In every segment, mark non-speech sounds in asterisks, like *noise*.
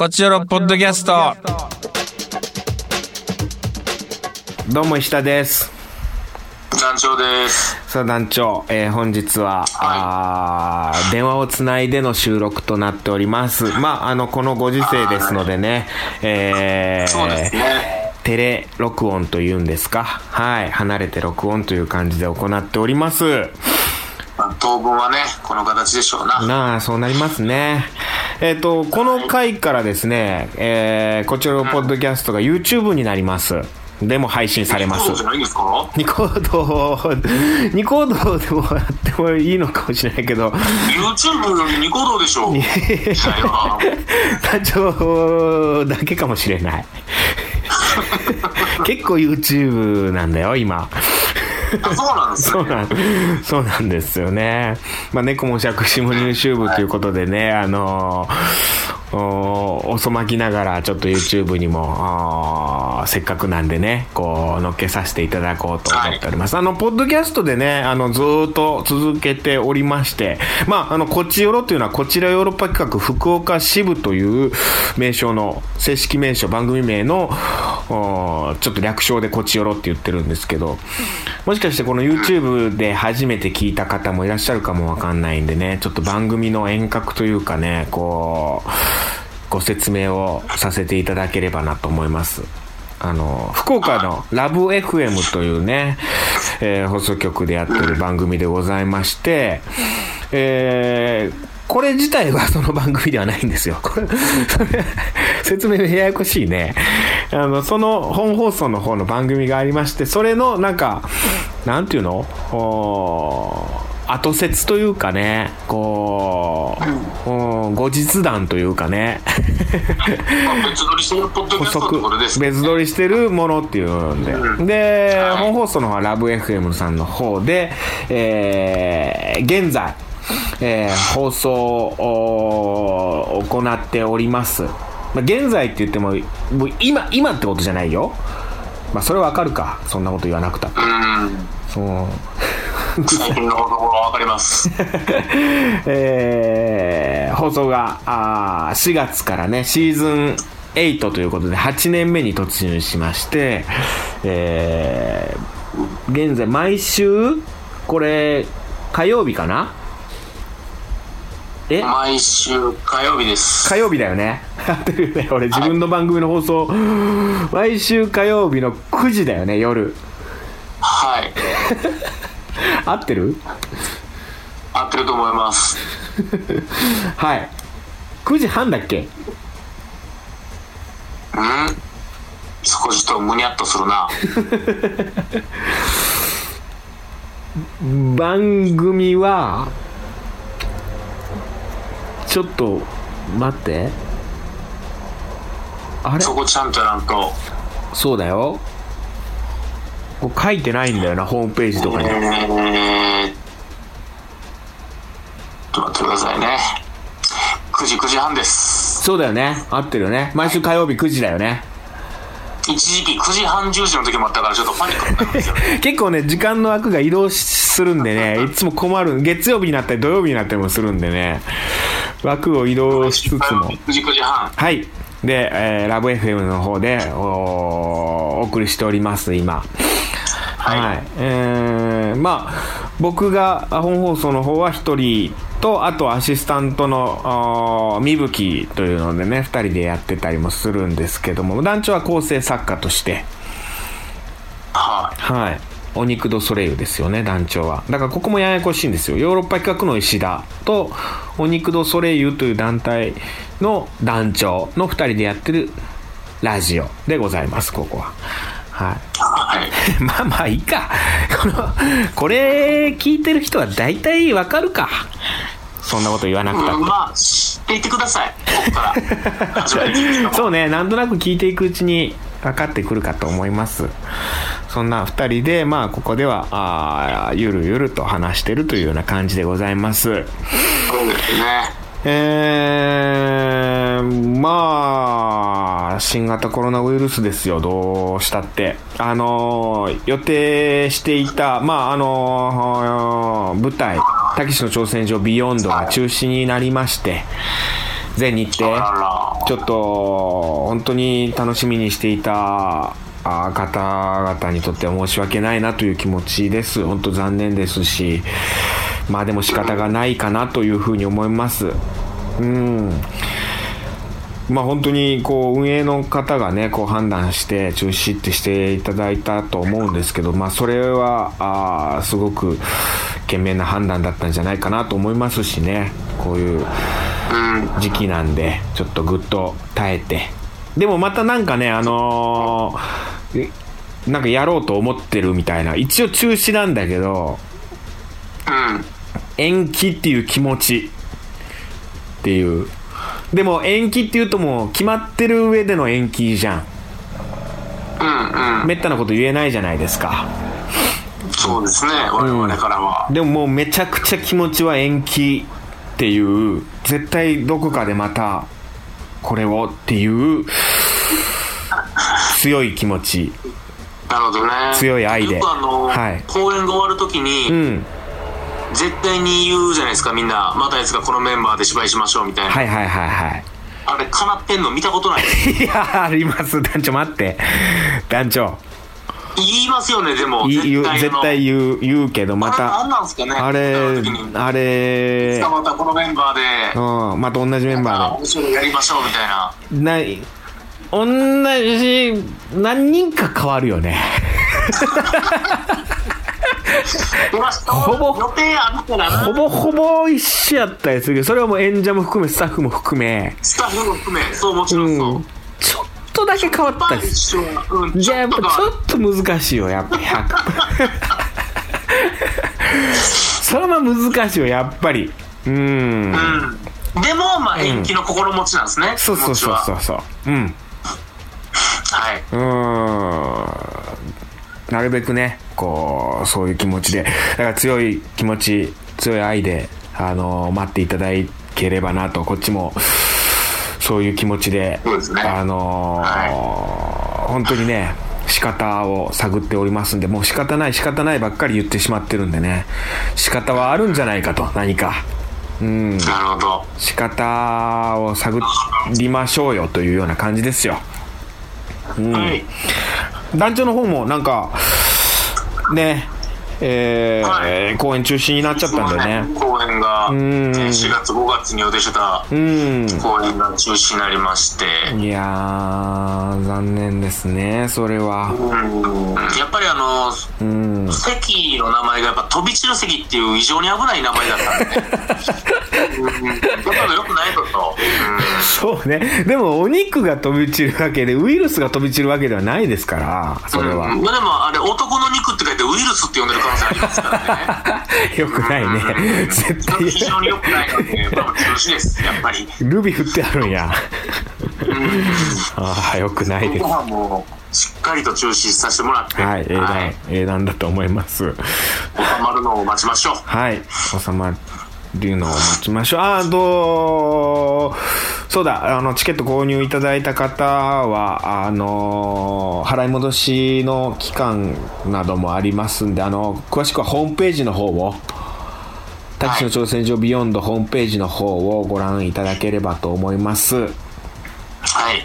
こちらのポッドキャスト。どうも石田です。団長です。さあ団長、えー本日は、あー電話をつないでの収録となっております。まあ、あの、このご時世ですのでね、えーそうですね。テレ録音というんですか。はい。離れて録音という感じで行っております。まあ当分はね、この形でしょうな。なあ、そうなりますね。えっ、と、この回からですね、えーこちらのポッドキャストが YouTube になります。でも配信されますそう。じゃないんですか？ニコード、*laughs* ニコードでもやってもいいのかもしれないけど、?YouTube よりニコ動でしょう。いやいや団長だけかもしれない。*laughs* 結構 YouTube なんだよ、今。あそうなんですね。*laughs* そうなん、そうなんですよね。まあ、猫も借子も入手部ということでね、あのー、遅まきながらちょっと YouTube にも、せっかくなんでね、こう、乗っけさせていただこうと思っております。あの、ポッドキャストでね、あの、ずーっと続けておりまして、まあ、あの、こちよろというのは、こちらヨーロッパ企画福岡支部という名称の、正式名称、番組名の、おちょっと略称でこちよろって言ってるんですけど、もしかしてこの YouTube で初めて聞いた方もいらっしゃるかもわかんないんでね、ちょっと番組の遠隔というかね、こう、ご説明をさせていただければなと思います。あの、福岡のラブ FM というね、えー放送局でやってる番組でございまして、えーこれ自体はその番組ではないんですよ。これ、それ、説明ややこしいね。あの、その本放送の方の番組がありまして、それのなんか、なんていうの？後説というかね、こう、うん後日談というかね、まあ別撮りしてるポッドキャストってことですね。別撮りしてるものっていうんで、うんで、はい本放送の方はラブ FM さんの方で、えー現在、えー放送を行っております。まあ、現在って言っても、今、今ってことじゃないよ。まあ、それわかるか。そんなこと言わなくたって。うん。そう。最近のところはわかります。*laughs* えー放送があー4月からねシーズン8ということで8年目に突入しまして、えー現在毎週これ火曜日かなえ毎週火曜日です。火曜日だよね合ってるよね俺自分の番組の放送毎週火曜日の9時だよね夜はい。*laughs* 合ってる？合ってると思います。*laughs* はい9時半だっけ？うん？少しとむにゃっとするな。*laughs* 番組はちょっと待って。あれ？そこちゃんとやらんと。そうだよ。こう書いてないんだよなホームページとかに。えー、ちょっと待ってくださいね。9時、9時半です。そうだよね。合ってるよね。毎週火曜日9時だよね。一時期9時半10時の時もあったからちょっとパニックになったんですよね。*laughs* 結構ね時間の枠が移動するんでねいつも困る。月曜日になったり土曜日になったりもするんでね枠を移動しつつも9時、9時半。はい。で、えーラブ FM の方でおお送りしております、今。はい。えーまあ、僕が本放送の方は一人と、あとアシスタントの、みぶきというのでね、二人でやってたりもするんですけども、団長は構成作家として、はい。はい。お肉ドソレイユですよね、団長は。だからここもややこしいんですよ。ヨーロッパ企画の石田と、お肉ドソレイユという団体の団長の二人でやってるラジオでございます、ここは。はい。はい。*laughs* まあまあいいか。この、これ聞いてる人は大体わかるか。そんなこと言わなくたって。まあ、知っていてください。ここから。*laughs* そうね、なんとなく聞いていくうちに分かってくるかと思います。そんな二人で、まあ、ここでは、あーゆるゆると話してるというような感じでございます。そうですね。えー、まあ、新型コロナウイルスですよ、どうしたって。あのー、予定していた、まあ、あのー舞台、たけしの挑戦状ビヨンドが中止になりまして、全日程。ちょっと本当に楽しみにしていたあ方々にとっては申し訳ないなという気持ちです。本当残念ですしまあでも仕方がないかなというふうに思います。うんまあ本当にこう運営の方がねこう判断して中止ってしていただいたと思うんですけどまあそれはあーすごく賢明な判断だったんじゃないかなと思いますしねこういううん。時期なんでちょっとぐっと耐えてでもまたなんかねあのーえなんかやろうと思ってるみたいな一応中止なんだけどうん。延期っていう気持ちっていうでも延期っていうともう決まってる上での延期じゃん。うんうん。めったなこと言えないじゃないですか。そうですね、我々からは。でももうめちゃくちゃ気持ちは延期っていう絶対どこかでまたこれをっていう *laughs* 強い気持ち。なるほどね。強い愛で。あの、はい。公演が終わるときに、うん絶対に言うじゃないですか、みんな。またやつがこのメンバーで芝居しましょうみたいな。はいはいはいはい。あれ、かなってんの見たことない。いやあります。団長待って。団長。言いますよね、でも。い言うあの。絶対言う言うけどまた。何なんすかねあれあれ。またこのメンバーで、うんまた同じメンあバ面白いやりましょうみたいな。ーでない同じ何人か変わるよね *laughs* ほぼほぼほぼ一緒やったりするけどそれはもう演者も含めスタッフも含め。スタッフも含め、そう、もちろんそう。うん。ちょっとだけ変わったりすうん、じゃあやっぱちょっと難しいよやっぱ100 *laughs* それは難しいよやっぱり。うん。うん。でも、まあ、延期の心持ちなんですね。そうそうそう気持ちは。そうそううん。はい。うーん。なるべくねこうそういう気持ちでだから強い気持ち強い愛であの待っていただければなとこっちもそういう気持ちでそうですね。あの本当にね仕方を探っておりますんでもう仕方ない仕方ないばっかり言ってしまってるんでね仕方はあるんじゃないかと何か。うん。なるほど。仕方を探りましょうよというような感じですよ。はい。団長の方もなんかねえーはい公演中止になっちゃったんでね。公演が、ん。4月5月に予定してたうん。公演が中止になりまして、いやー残念ですねそれは。うん。やっぱりあの、うん。席の名前がやっぱ飛び散る席っていう異常に危ない名前だったんで、うん、やっぱ良くないこと。と、そうね。でもお肉が飛び散るわけでウイルスが飛び散るわけではないですからそれは、うん。まあでもあれ男の肉って書いてウイルスって呼んでる可能性ありますからねよくないね。絶対。非常に良くないので、まあ、中止ですやっぱり。ルビ振ってあるんや。ああよくないです。ここはもうしっかりと中止させてもらって。はい英断、はい。英断だと思います。収まるのを待ちましょう。はい。収まるのを待ちましょう。ああとそうだ。あのチケット購入いただいた方はあの払い戻しの期間などもありますんであの詳しくはホームページの方をタクシーの挑戦状ビヨンドホームページの方をご覧いただければと思います。はい。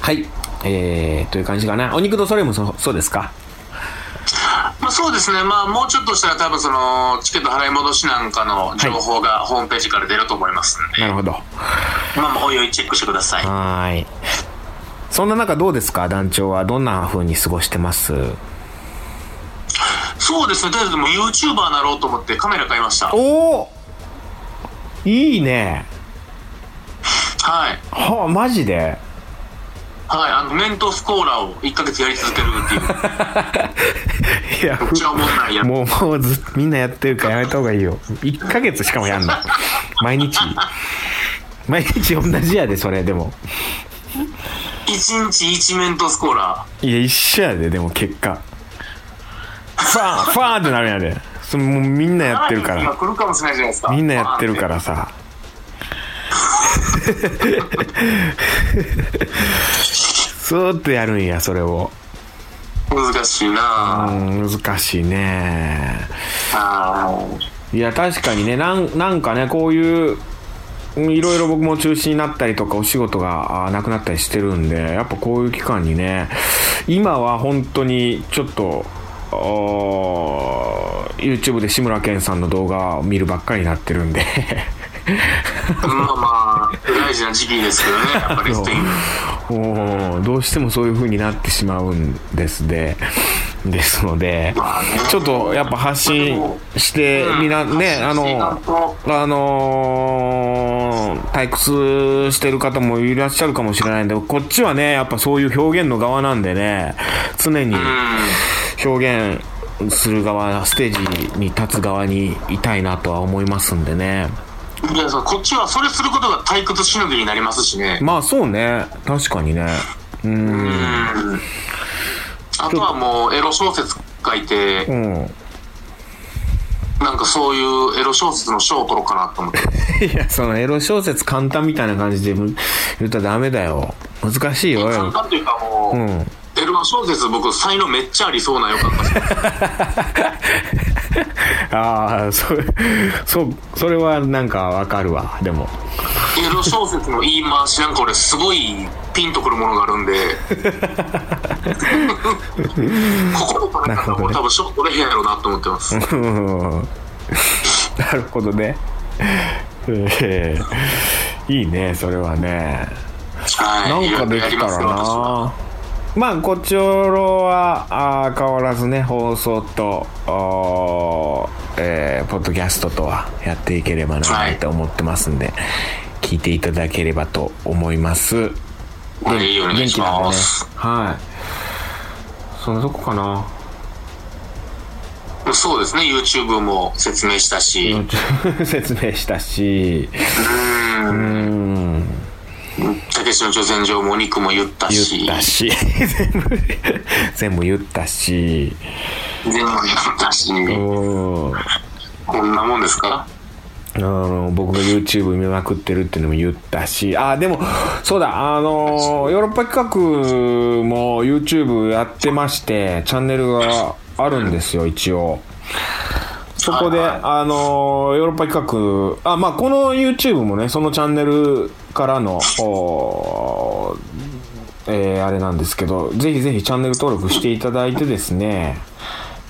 はい。えー、という感じかな。お肉とそれもそそうですか？まあ、そうですね、まあ、もうちょっとしたら多分そのチケット払い戻しなんかの情報がホームページから出ると思いますんで、なるほど。まあ、まあおいおいチェックしてください。はーい。そんな中どうですか？団長はどんな風に過ごしてます？そうですね。とりあえずもう YouTuber なろうと思ってカメラ買いました。はいおおいいね。はい。はあマジで？あのメントスコーラを1ヶ月やり続けるっていう。*laughs* いやめっちゃおもんないやつ。もうもうずみんなやってるからやめた方がいいよ。1ヶ月しかもやんの毎日。毎日同じやでそれでも。1日1メントスコーラいや一緒やででも結果。ファーンファーンってなるんやで。それもうみんなやってるか今ら来るかもしれないじゃないですか。みんなやってるからさスーッとやるんやそれを。難しいな。難しいね。あい。や確かにねなんなんかねこういういろいろ僕も中止になったりとかお仕事があなくなったりしてるんでやっぱこういう期間にね今は本当にちょっと YouTube で志村けんさんの動画を見るばっかりになってるんでまあまあ、大事な時期ですけどね、やっぱりスペイン。どうしてもそういう風になってしまうんですでですのでちょっとやっぱ発信してみなねあのあのー退屈してる方もいらっしゃるかもしれないんでこっちはねやっぱそういう表現の側なんでね常に表現する側ステージに立つ側にいたいなとは思いますんでねいやそうこっちはそれすることが退屈しのぎになりますしね。まあそうね確かにねうんうん。あとはもうエロ小説書いてう、んなんかそういうエロ小説の賞を取ろうかなと思って。*laughs* いや、そのエロ小説簡単みたいな感じで言ったらダメだよ。難しいよ。簡単というかもう、うん。エロ小説僕才能めっちゃありそうなよかったです。*laughs* *laughs* ああ、それ、そう、それはなんかわかるわ。でも。エロ小説の言い回しなんか俺すごいピンとくるものがあるんで。*laughs* ここで取れたら俺多分賞取れへんやろうなと思ってます。う *laughs* んなるほどね。えーいいね、それはね。はい。なんかできたらな。まあ、こちおろはあー変わらずね、放送と、えーポッドキャストとはやっていければなはいと思ってますんで、聞いていただければと思います。はい、お願いします。。はい。そんなとこかな。そうですね、YouTube も説明したし、説明したし、うんう、ん、たけしの挑戦状もお肉も言った言し、ったし、全部、全部言ったし、全部言ったし、うん。こんなもんですか？あの僕が YouTube 見まくってるっていうのも言ったし、あ、でも、そうだ、あの、ヨーロッパ企画も YouTube やってまして、チャンネルがあるんですよ、一応。そこで、はいはい。あの、ヨーロッパ企画、あ、まあ、この YouTube もね、そのチャンネルからの、おえーあれなんですけど、ぜひぜひチャンネル登録していただいてですね、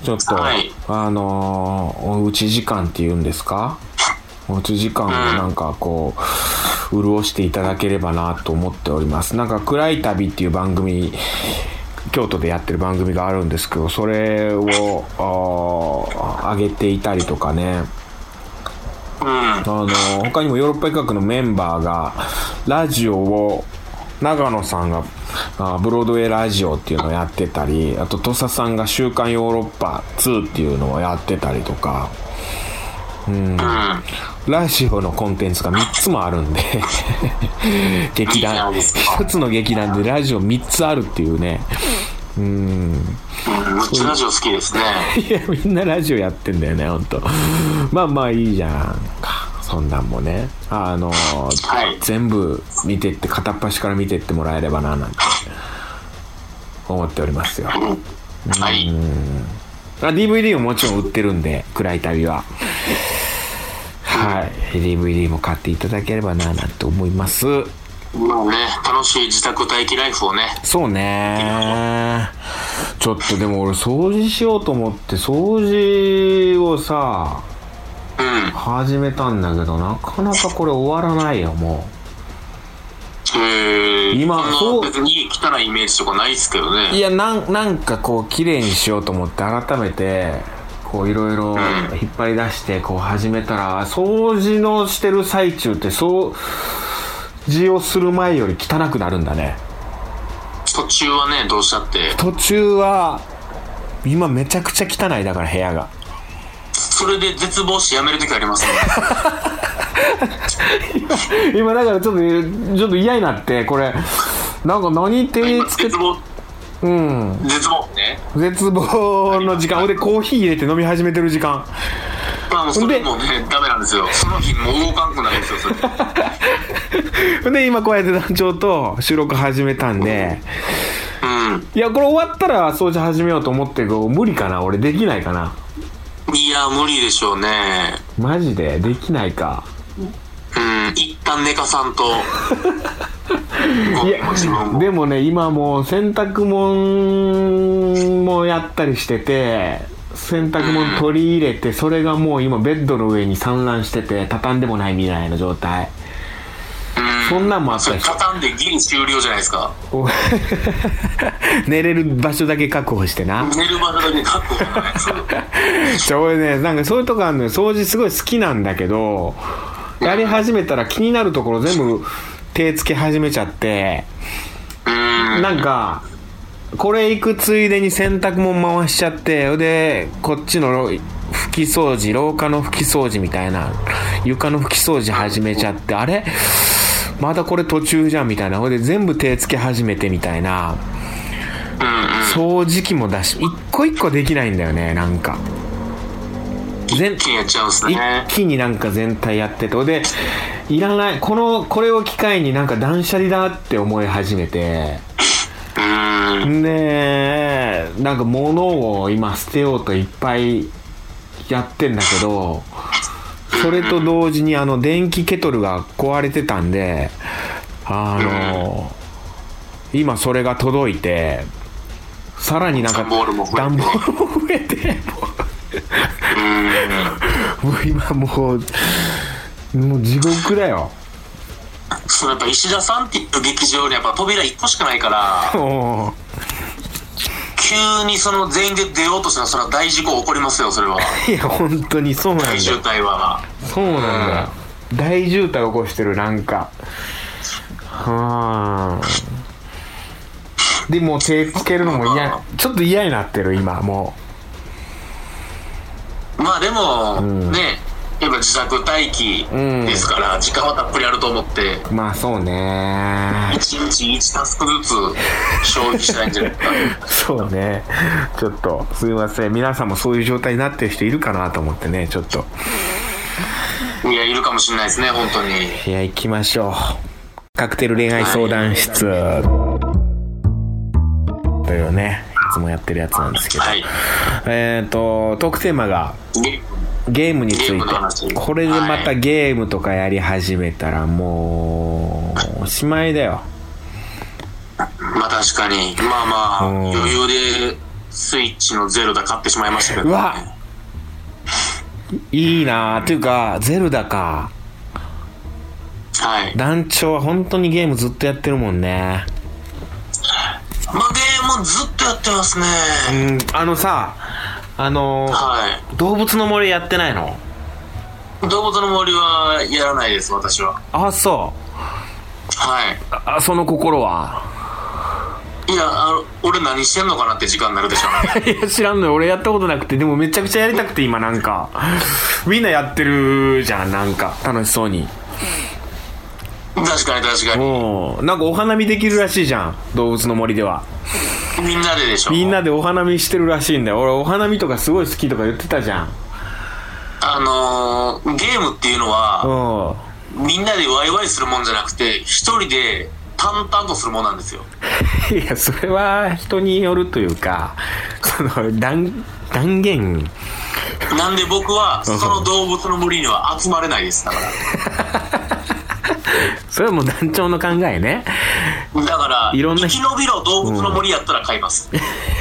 ちょっと、はい。あのーおうち時間っていうんですか？おうち時間をなんかこう、潤していただければなと思っております。なんか、暗い旅っていう番組、京都でやってる番組があるんですけど、それを、上げていたりとかね、うん。あの他にもヨーロッパ企画のメンバーがラジオを長野さんがあブロードウェイラジオっていうのをやってたりあと土佐さんが「週刊ヨーロッパ2」っていうのをやってたりとかうんラジオのコンテンツが3つもあるんで *laughs* 劇団ないですか1つの劇団でラジオ3つあるっていうねうんうん、むっちゃラジオ好きですね。いや、みんなラジオやってんだよね、ほんと。まあまあいいじゃんか。そんなんもね。あの、はい全部見てって、片っ端から見てってもらえればな、なんて思っておりますよ。はい。あ DVD ももちろん売ってるんで、暗い旅は。はい。DVD も買っていただければな、なんて思います。まあね、楽しい自宅待機ライフをね、そうね。ちょっとでも俺掃除しようと思って、掃除をさ、うん。始めたんだけどなかなかこれ終わらないよもえー、今そう別に家汚いイメージとかないですけどういね。やなんなんかこう綺麗にしようと思って改めてこういろいろん引っ張り出してこう始めたら掃除のしてる最中って掃除をする前より汚くなるんだね途中はね、どうしたって。途中は今めちゃくちゃ汚いだから部屋がそれで絶望しやめるときありますね。*laughs* 今だからちょっとちょっと嫌になってこれなんか何手に今つけ絶望、うん絶望ね。絶望の時間俺コーヒー入れて飲み始めてる時間まあそれもね、ダメなんですよ。その日もう動かんくなるんですよ、それ。*laughs* で今こうやって団長と収録始めたんでうん。いやこれ終わったら掃除始めようと思ってるけど無理かな？俺できないかな？いや、無理でしょうね。マジで？できないかうん。一旦寝かさんと、*laughs* いやでもね今もう洗濯物もやったりしてて洗濯物取り入れてそれがもう今ベッドの上に散乱してて畳んでもないみたいな状態。そんなんもあったし畳んでギリ終了じゃないですか。*laughs* 寝れる場所だけ確保してな。寝る場所だけ確保じゃ俺ねなんかそういうとこあるのよ。掃除すごい好きなんだけどやり始めたら気になるところ全部手つけ始めちゃってなんかこれ行くついでに洗濯物回しちゃってでこっちの拭き掃除廊下の拭き掃除みたいな床の拭き掃除始めちゃってあれ？まだこれ途中じゃんみたいな。ほいで全部手つけ始めてみたいな。掃除機もだし一個一個できないんだよねなんか全一気にやっちゃうんですね。一気になんか全体やっててでいらないこのこれを機会になんか断捨離だって思い始めて。でなんか物を今捨てようといっぱいやってんだけどそれと同時にあの電気ケトルが壊れてたんであの今それが届いてさらになんか段ボールも増えて *laughs* もう今もうもう地獄だよ。そのやっぱ石田さんっていう劇場にやっぱ扉1個しかないからも急にその全員で出ようとしたらそれは大事故起こりますよそれは。ういや本当にそうなんだ大渋よ滞は。そうなんだよ。大渋滞起こしてるなんか。はあ。でもう手つけるのも嫌。ちょっと嫌になってる今もまあでも、ん。ねやっぱ自宅待機ですから、時間はたっぷりあると思って。うまあそうね。1日1タスクずつ消費したいんじゃないか。*laughs* そうね。ちょっとすいません。皆さんもそういう状態になってる人いるかなと思ってねちょっと。いやいるかもしれないですね本当に。いや行きましょう。カクテル恋愛相談室。というね。いつもやってるやつなんですけど、はい。えっ、とトークテーマがでゲームについ話。てこれでまたゲームとかやり始めたらもうおしまいだよ。まあ確かに。まあまあうん。余裕でスイッチのゼロダ買ってしまいましたけど、うわ。いいなあというかゼルダか。はい。団長は本当にゲームずっとやってるもんね。まあゲずっとやってますね。うんあのさあのは動物の森やってないの？い動物の森はやらないです私は。あそう。はい。あその心は？いやあの俺何してんのかなって時間になるでしょうね。*laughs* いや知らんのよ。俺やったことなくてでもめちゃくちゃやりたくて今なんか。みんなやってるじゃんなんか。楽しそうに確かに確かに。うん。なんかお花見できるらしいじゃん。動物の森では。みんなででしょ。みんなでお花見してるらしいんだよ。俺お花見とかすごい好きとか言ってたじゃん。あのーゲームっていうのはうみんなでワイワイするもんじゃなくて一人で淡々とするもんなんですよ。ん *laughs* いやそれは人によるというかその断断言。なんで僕はその動物の森には集まれないですだから *laughs* それはもう団長の考えね。だからいろんな生き延びろ動物の森やったら買います、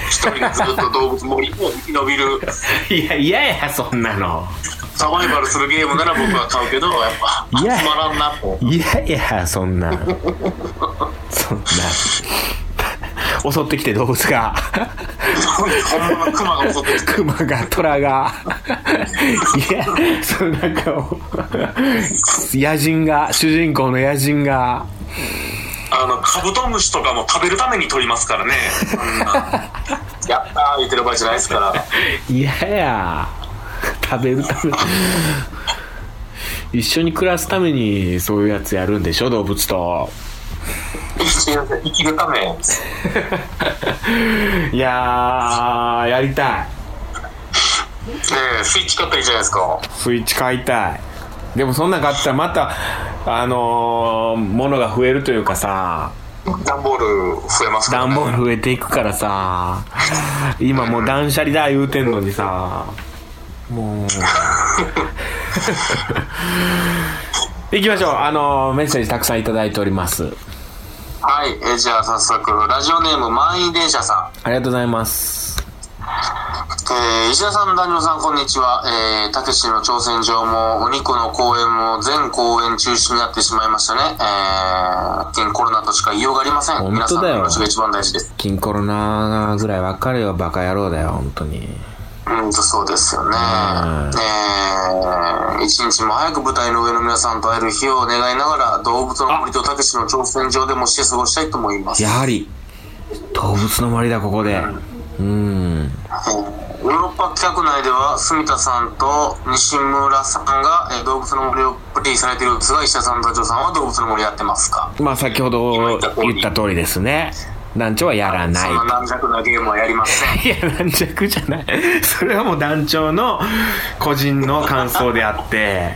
一人でずっと動物森を生き延びる。*laughs* いや嫌ややそんなの。サバイバルするゲームなら僕は買うけどやっぱいや。集まらんなと。嫌やそんなそんな襲ってきて動物が。本物のクマが襲ってきてクマがトラが。いやそのなんかを野人が主人公の野人が。あのカブトムシとかも食べるために取りますからね。やったー言ってる場合じゃないですから。嫌や食べるため一緒に暮らすためにそういうやつやるんでしょ動物と生きるため。いやーやりたい。ねえスイッチ買ったらいいじゃないですか？スイッチ買いたい。でもそんなん買ったらまたあのー、物が増えるというかさ。段ボール増えますから、ね、段ボール増えていくからさ。今もう断捨離だ言うてんのにさ。もう。*laughs* 行きましょう。あの、メッセージたくさんいただいております。はい。えじゃあ早速、ラジオネーム満員電車さん。ありがとうございます。えー石田さん、男女さん、こんにちは。えー、たけしの挑戦状も、お肉の公演も、全公演中止になってしまいましたね。えー、現コロナとしか言いようがありません。本皆さん当だよの命が一番大事です。金コロナぐらいわかるよ、バカ野郎だよ、本当に。うんと、そうですよね。うんえー、一日も早く舞台の上の皆さんと会える日を願いながら、動物の森とたけしの挑戦状でもして過ごしたいと思います。やはり、動物の森だ、ここで。うん。ヨーロッパ企画内では住田さんと西村さんが、えー動物の森をプレイされているんですが石田さんとジョーさんは動物の森やってますか？まあ、先ほど言った通りですね。団長はやらないそんな軟弱なゲームはやりません *laughs* いや、軟弱じゃない。それはもう団長の個人の感想であって。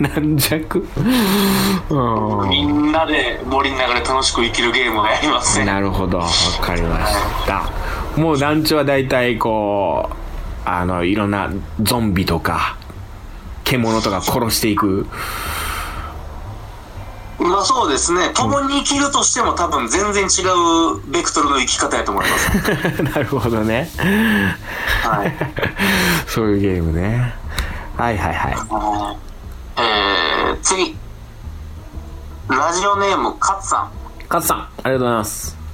軟弱うみんなで森の中で楽しく生きるゲームはやりません。んなるほど。わかりました。もう団長は大体こう、あの、いろんなゾンビとか、獣とか殺していく。まあそうですね共に生きるとしても多分全然違うベクトルの生き方やと思います *laughs* なるほどね。はい *laughs* そういうゲームね。はいはいはい。えー、次ラジオネームカツさん勝さん、ありがとうございます。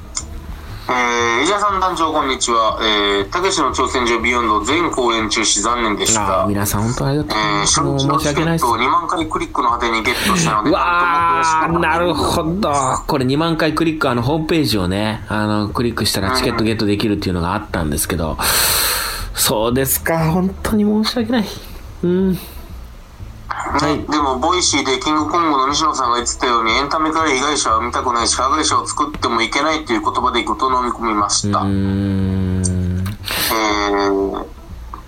えー、伊沢さん団長こんにちは。えー、たけしの挑戦状ビヨンド全公演中止残念でしあたあ、。皆さん本当ありがとうございえー、初日のチケ申し訳ないですットを。2万回クリックの果てにゲットしたので、うわー、なるど。ほど。これ2万回クリック、あの、ホームページをね、あの、クリックしたらチケットゲットできるっていうのがあったんですけど、そうですか、本当に申し訳ない。うん。ね、でも、 Voicy でキングコングの西野さんが言ってたように、エンタメから被害者は見たくないし、加害者を作ってもいけないっていう言葉でぐっと飲み込みました。うーん。えー、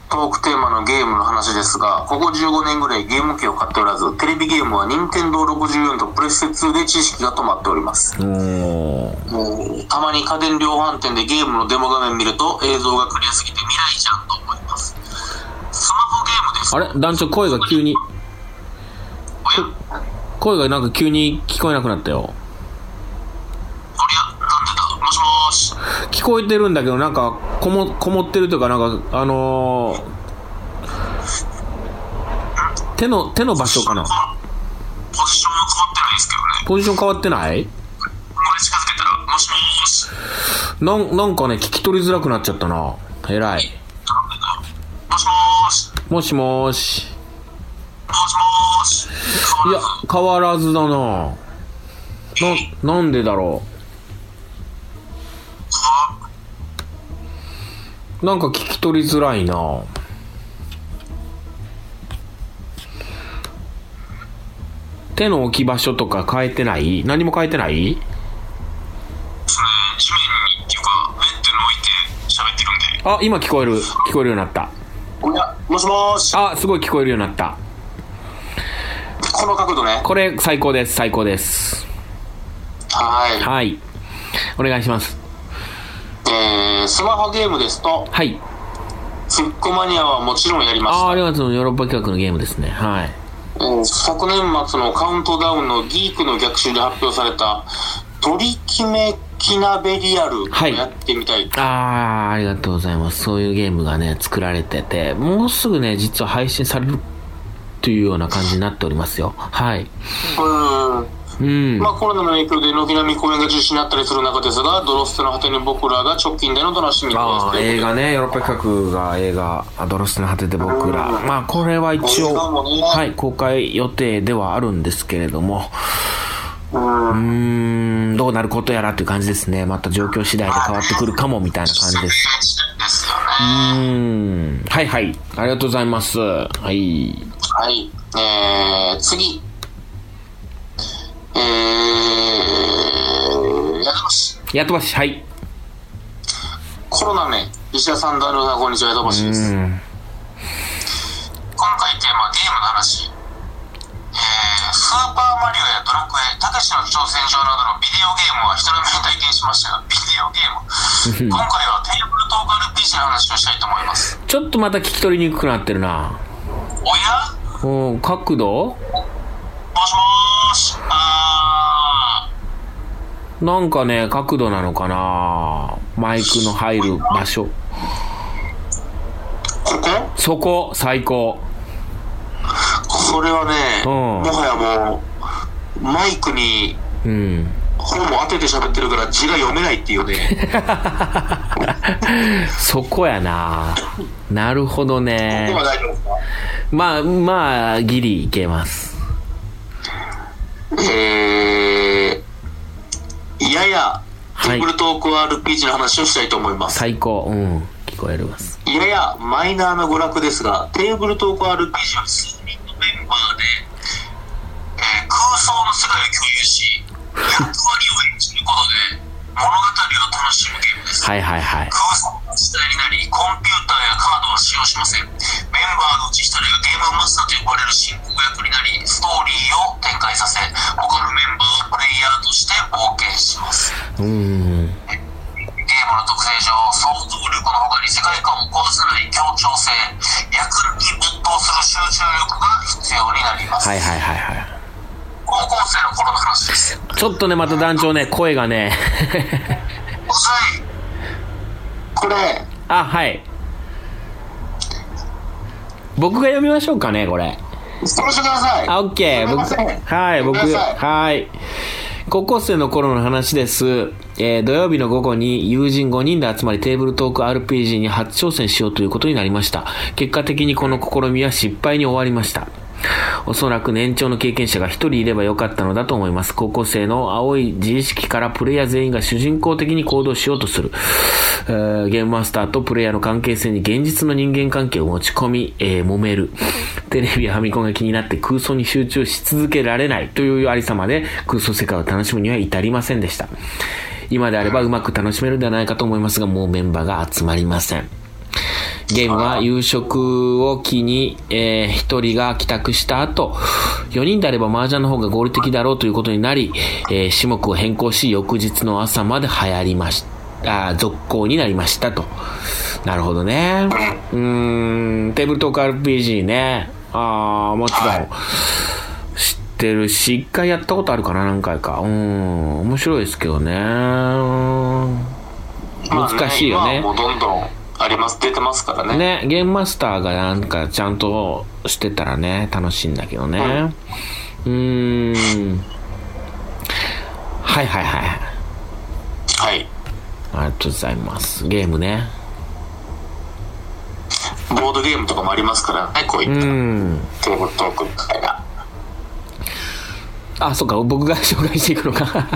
トークテーマのゲームの話ですが、ここ15年ぐらいゲーム機を買っておらず、テレビゲームは任天堂64とプレステ2で知識が止まっております。もうたまに家電量販店でゲームのデモ画面見ると映像がクリアすぎて未来じゃんと思います。スマホゲームです。あれ？団長声が急に、声がなんか急に聞こえなくなったよ。おりゃ、なんでだ？もしもーし。聞こえてるんだけど、なんか、こも、こもってるというか、なんか、あのー手の、手の場所かな？ポジションは変わってないですけどね。ポジション変わってない？これ近づけたら、もしもーし。なん、なんかね、聞き取りづらくなっちゃったな。偉い。なんでだ？もしもーし。もしもーし。いや、変わらずだな。な、なんでだろう。なんか聞き取りづらいな。手の置き場所とか変えてない？何も変えてない？ですね、地面にっていうか、ベッドに置いて喋ってるんで。あ、今聞こえる。聞こえるようになった。おや、もしもーし。あ、すごい聞こえるようになった。この角度ね。これ最高です。最高です。はい。はい。お願いします。えー、スマホゲームですと、はい。フックマニアはもちろんやりましああ、た。ありがとう。ヨーロッパ企画のゲームですね。はい。えー昨年末のカウントダウンのギークの逆襲で発表された、トリキメキナベリアルをはいやってみたい。ああ、ありがとうございます。そういうゲームがね、作られてて、もうすぐね、実は配信されるというような感じになっておりますよ。はい。うん。うん。まあコロナの影響で軒並み公演が中止になったりする中ですが、ドロステの果てに僕らが直近での楽しみああ、です。映画ね、ヨーロッパ企画が映画、アドロスの果てで僕ら。まあ、これは一応、はい、公開予定ではあるんですけれども、うん、どうなることやらっていう感じですね。また状況次第で変わってくるかもみたいな感じです。うん、はいはい。ありがとうございます。はい。はい。えー、次。えー、やります。やってます。はい。コロナね、石田さん、ダルさん、こんにちは、やとばしです。うん。今回テーマはゲームの話。えー、スーパーマリオやドラクエ、たけしの挑戦状などのビデオゲームは人の目に体験しましたが、ビデオゲーム。今回はテーブルトーク RPG の話をしたいと思います。ちょっとまた聞き取りにくくなってるな。おや？うん、角度？もしもーし。あなんかね、角度なのかな？マイクの入る場所。ー、ここ？そこ、最高。これはね、うんもはやもう、マイクにうん。本も当てて喋ってるから字が読めないっていうね。*laughs* そこやななるほどね今。大丈夫ですか？まあ、まあ、ギリいけます。えー、やや、はいテーブルトーク RPG の話をしたいと思います。最高。うん。聞こえます。ややマイナーな娯楽ですが、テーブルトーク RPG は数人のメンバーで、えー空想の世界を共有し、役割を演じることで物語を楽しむゲームです。はいはいはい。空想の時代になり、コンピューターやカードは使用しません。メンバーのうち一人がゲームマスターと呼ばれる進行役になり、ストーリーを展開させ、他のメンバーはプレイヤーとして冒険します。うん。ゲームの特性上、想像力の他に世界観を壊さない協調性、役に没頭する集中力が必要になります。はいはいはいはい。高校生の頃の話です。ちょっとね、また団長ね、声がね、はい。これ、あ、はい。僕が読みましょうかね、これ。ストロしてください。あ、オッケー。僕、はい、僕、はい。高校生の頃の話です。えー土曜日の午後に友人5人で集まりテーブルトーク RPG に初挑戦しようということになりました。結果的にこの試みは失敗に終わりました。おそらく年長の経験者が一人いればよかったのだと思います。高校生の青い自意識からプレイヤー全員が主人公的に行動しようとする。えーゲームマスターとプレイヤーの関係性に現実の人間関係を持ち込み、えー揉める。テレビやファミコンが気になって空想に集中し続けられないというありさまで空想世界を楽しむには至りませんでした。今であればうまく楽しめるんではないかと思いますが、もうメンバーが集まりません。ゲームは夕食を機に、えー一人が帰宅した後、4人であれば麻雀の方が合理的だろうということになり、えー種目を変更し、翌日の朝まで流行りました。あー続行になりましたと。なるほどね。うーん、テーブルトーク RPG ね。あー、もちろん。はい知ってるし、一回やったことあるかな、何回か。うん、面白いですけどね。難しいよねまあ今はもうどんどんあります、出てますからね。ね、ゲームマスターがなんかちゃんとしてたらね、楽しいんだけどね。うーん。はいはいはい。はい。ありがとうございます。ゲームね。ボードゲームとかもありますからね、こうういったん。テーブルトークみたいな。あ、そっか、僕が紹介していくのか。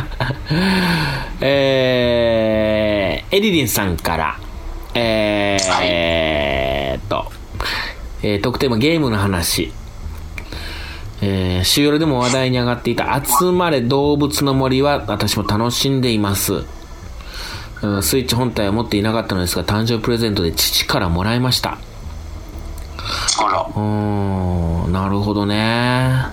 *laughs* えー、エリリンさんから、えー、はいえーっと、えー、特テーマゲームの話。えー、週夜でも話題に上がっていた集まれ動物の森は私も楽しんでいます。うんスイッチ本体は持っていなかったのですが、誕生日プレゼントで父からもらいました。あら。うーん、なるほどね。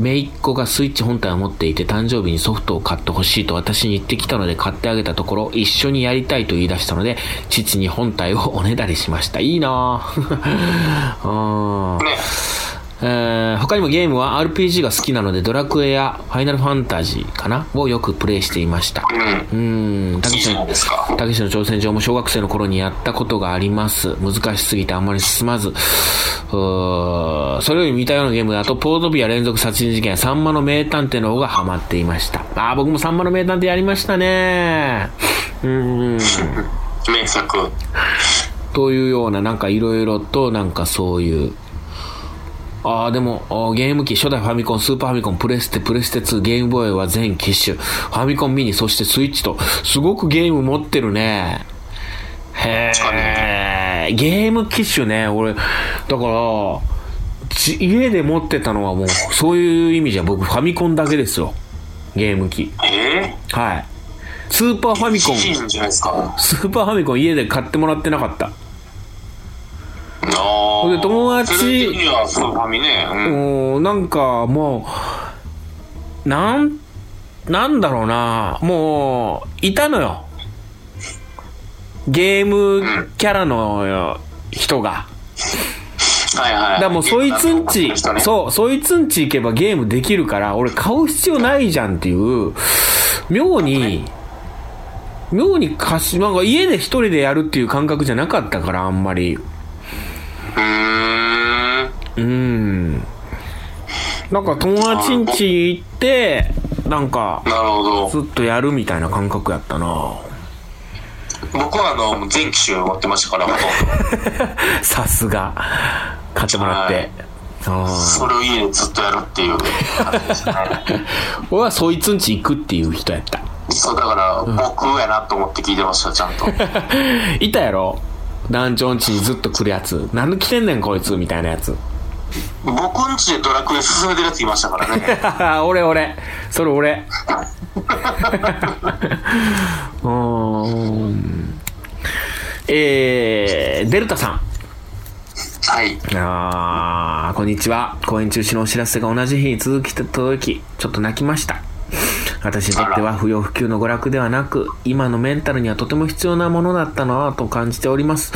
姪っ子がスイッチ本体を持っていて誕生日にソフトを買ってほしいと私に言ってきたので買ってあげたところ一緒にやりたいと言い出したので父に本体をおねだりしました。いいなぁ。*laughs* うんね。えー他にもゲームは RPG が好きなのでドラクエやファイナルファンタジーかな？をよくプレイしていました。うん。うーん、たけしのの挑戦状も小学生の頃にやったことがあります。難しすぎてあんまり進まず。うーそれより似たようなゲームだと、ポートビア連続殺人事件やサンマの名探偵の方がハマっていました。あー、僕もサンマの名探偵やりましたね。うーん。*laughs* 名作。というような、なんかいろいろと、なんかそういう、ああ、でも、ゲーム機、初代ファミコン、スーパーファミコン、プレステ、プレステ2、ゲームボーイは全機種、ファミコンミニ、そしてスイッチと、すごくゲーム持ってるね。へえ、ゲーム機種ね、俺、だから、ち家で持ってたのはもう、そういう意味じゃ僕、ファミコンだけですよ。ゲーム機。えはい。スーパーファミコン。スーパーファミコン家で買ってもらってなかった。ああ。で友達にはスーファミね。うん。うん、なんかもう、なん、なんだろうな、もう、いたのよ。ゲームキャラの人が。はいはい。だもうそいつんち、そう、そいつんち行けばゲームできるから、俺買う必要ないじゃんっていう、妙に、妙に貸し、なんか家で一人でやるっていう感覚じゃなかったから、あんまり。うーん。うん。なんか友達んち行って、なんか、なるほど。ずっとやるみたいな感覚やったな僕はあの、全機種持ってましたから、ほとんど。*laughs* さすが。買ってもらって。あそれを家でずっとやるっていう感じですね。ー俺はそいつんち行くっていう人やった。そう、だから、僕やなと思って聞いてました、ちゃんと。*laughs* いたやろ団長んちにずっと来るやつ。なんで来てんねんこいつみたいなやつ。僕んちでドラクエ進めてるやついましたからね。*laughs* 俺俺。それ俺。*laughs* うーん。えー、デルタさん。はい。あー、こんにちは。公演中止のお知らせが同じ日に続き届き、ちょっと泣きました。私にとっては不要不急の娯楽ではなく、今のメンタルにはとても必要なものだったなぁと感じております。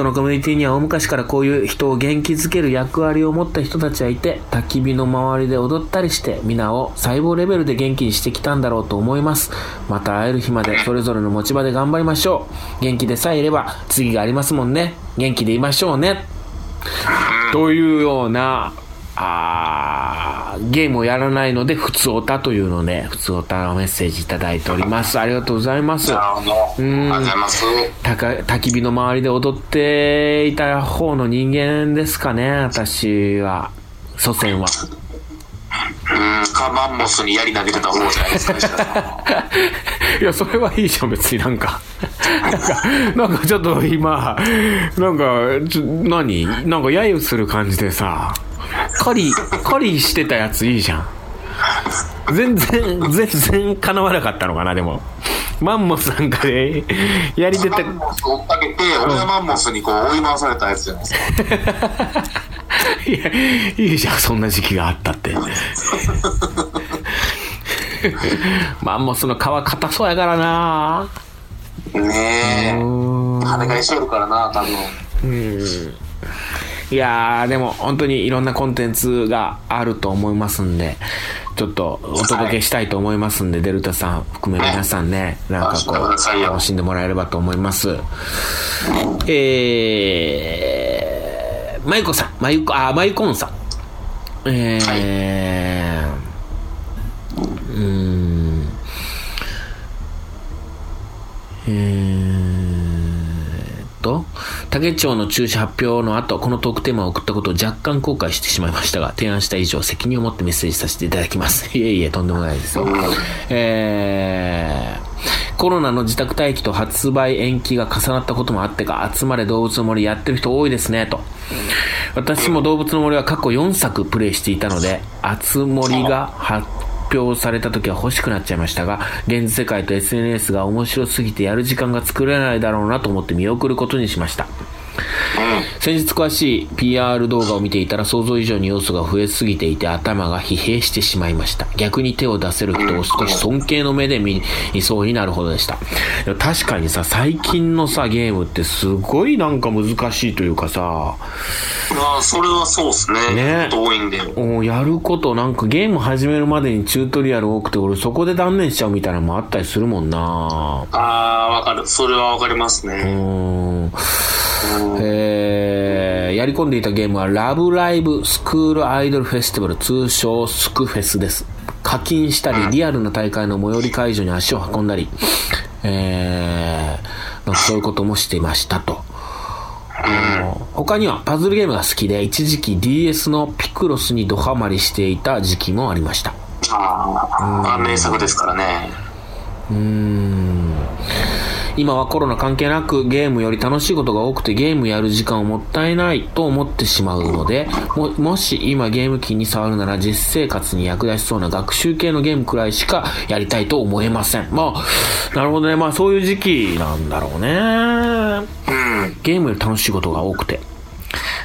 人のコミュニティには大昔からこういう人を元気づける役割を持った人たちはいて、焚き火の周りで踊ったりして、皆を細胞レベルで元気にしてきたんだろうと思います。また会える日までそれぞれの持ち場で頑張りましょう。元気でさえいれば次がありますもんね。元気でいましょうね。というような、あーゲームをやらないので、普通オタというので、普通オタのメッセージいただいております。ありがとうございます。なるほど。ありがとうございます。たか焚き火の周りで踊っていた方の人間ですかね、私は。祖先は。うん、カマンモスに槍投げてた方じゃないですか、*laughs* いや、それはいいじゃん、別になんか。なんか、*laughs* なんかちょっと今、なんか、ちょ何？なんか揶揄する感じでさ、狩り、狩りしてたやついいじゃん。全然、全然叶わなかったのかな、でも。マンモスなんかで、やり出てマン、モスを追っかけて、俺がマンモスにこう追い回されたやつじゃないですか。いや、いいじゃん、そんな時期があったって。マンモスの皮硬そうやからなねえ。うん跳ね返しよるからな、多分。いやー、でも本当にいろんなコンテンツがあると思いますんで、ちょっとお届けしたいと思いますんで、デルタさん含め皆さんね、なんかこうよ楽しんでもらえればと思います。えー、まゆこさん、まゆこ、あ、まゆこんさん。えー、うーん、えー竹町の中止発表の後、このトークテーマを送ったことを若干後悔してしまいましたが、提案した以上、責任を持ってメッセージさせていただきます。*laughs* いえいえ、とんでもないですよ。えー、コロナの自宅待機と発売延期が重なったこともあってか、集まれ動物の森やってる人多いですね、と。私も動物の森は過去4作プレイしていたので、あつ森が発表された時は欲しくなっちゃいましたが、現実世界と SNS が面白すぎてやる時間が作れないだろうなと思って見送ることにしました。先日詳しい PR 動画を見ていたら想像以上に要素が増えすぎていて頭が疲弊してしまいました。逆に手を出せる人を少し尊敬の目で見そうになるほどでした。確かにさ、最近のさ、ゲームってすごいなんか難しいというかさ、まあ、それはそうですね。ねいんで。おやることなんかゲーム始めるまでにチュートリアル多くて俺そこで断念しちゃうみたいなのもあったりするもんなああ、わかる。それはわかりますうね。ーんえー、やり込んでいたゲームはラブライブスクールアイドルフェスティバル通称スクフェスです。課金したりリアルな大会の最寄り会場に足を運んだりえー、なんかそういうこともしていましたと。他にはパズルゲームが好きで一時期 DS のピクロスにドハマりしていた時期もありました。あーあ、名作ですからね。うーん今はコロナ関係なくゲームより楽しいことが多くてゲームやる時間をもったいないと思ってしまうのでももし今ゲーム機に触るなら実生活に役立ちそうな学習系のゲームくらいしかやりたいと思えません。まあなるほどね。まあそういう時期なんだろうね。うん。ゲームより楽しいことが多くて。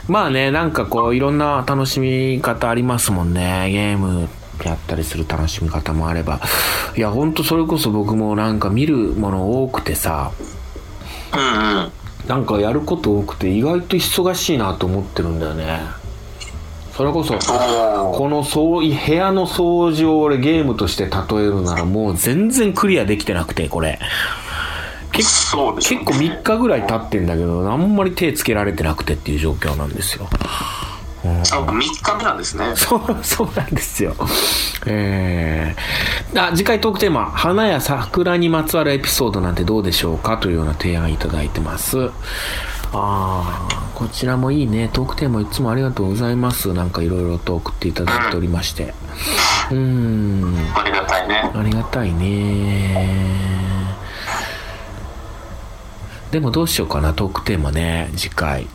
まあねなんかこういろんな楽しみ方ありますもんね。ゲームやったりする楽しみ方もあればいやほんとそれこそ僕もなんか見るもの多くてさうんうん。なんかやること多くて意外と忙しいなと思ってるんだよね。それこそこのそう部屋の掃除を俺ゲームとして例えるならもう全然クリアできてなくてこれ。結そうですね。結構3日ぐらい経ってんだけどあんまり手つけられてなくてっていう状況なんですよあ3日目なんですね。*laughs* そう、そうなんですよ。えー、あ、次回トークテーマ、花や桜にまつわるエピソードなんてどうでしょうかというような提案いただいてます。あー、こちらもいいね。トークテーマいつもありがとうございます。なんかいろいろと送っていただいておりまして。うーん、ありがたいね。ありがたいね。でもどうしようかな、トークテーマね、次回。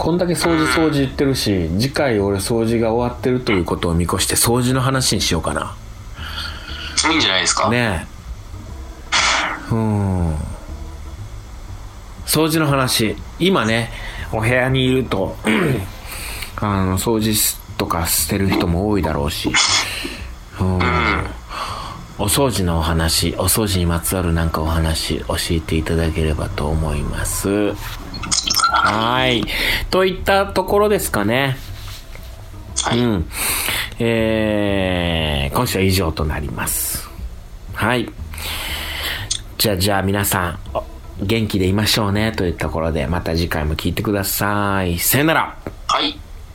こんだけ掃除掃除言ってるし、次回俺掃除が終わってるということを見越して掃除の話にしようかな。いいんじゃないですか？ねえ。うん。掃除の話。今ね、お部屋にいると、*clears throat* あの、掃除とかしてる人も多いだろうし。うん。お掃除のお話、お掃除にまつわるなんかお話、教えていただければと思います。はい。といったところですかね。はい。うん。えー、今週は以上となります。はい。じゃあ、じゃあ皆さん、お元気でいましょうね、というところで、また次回も聞いてください。さよなら。はい。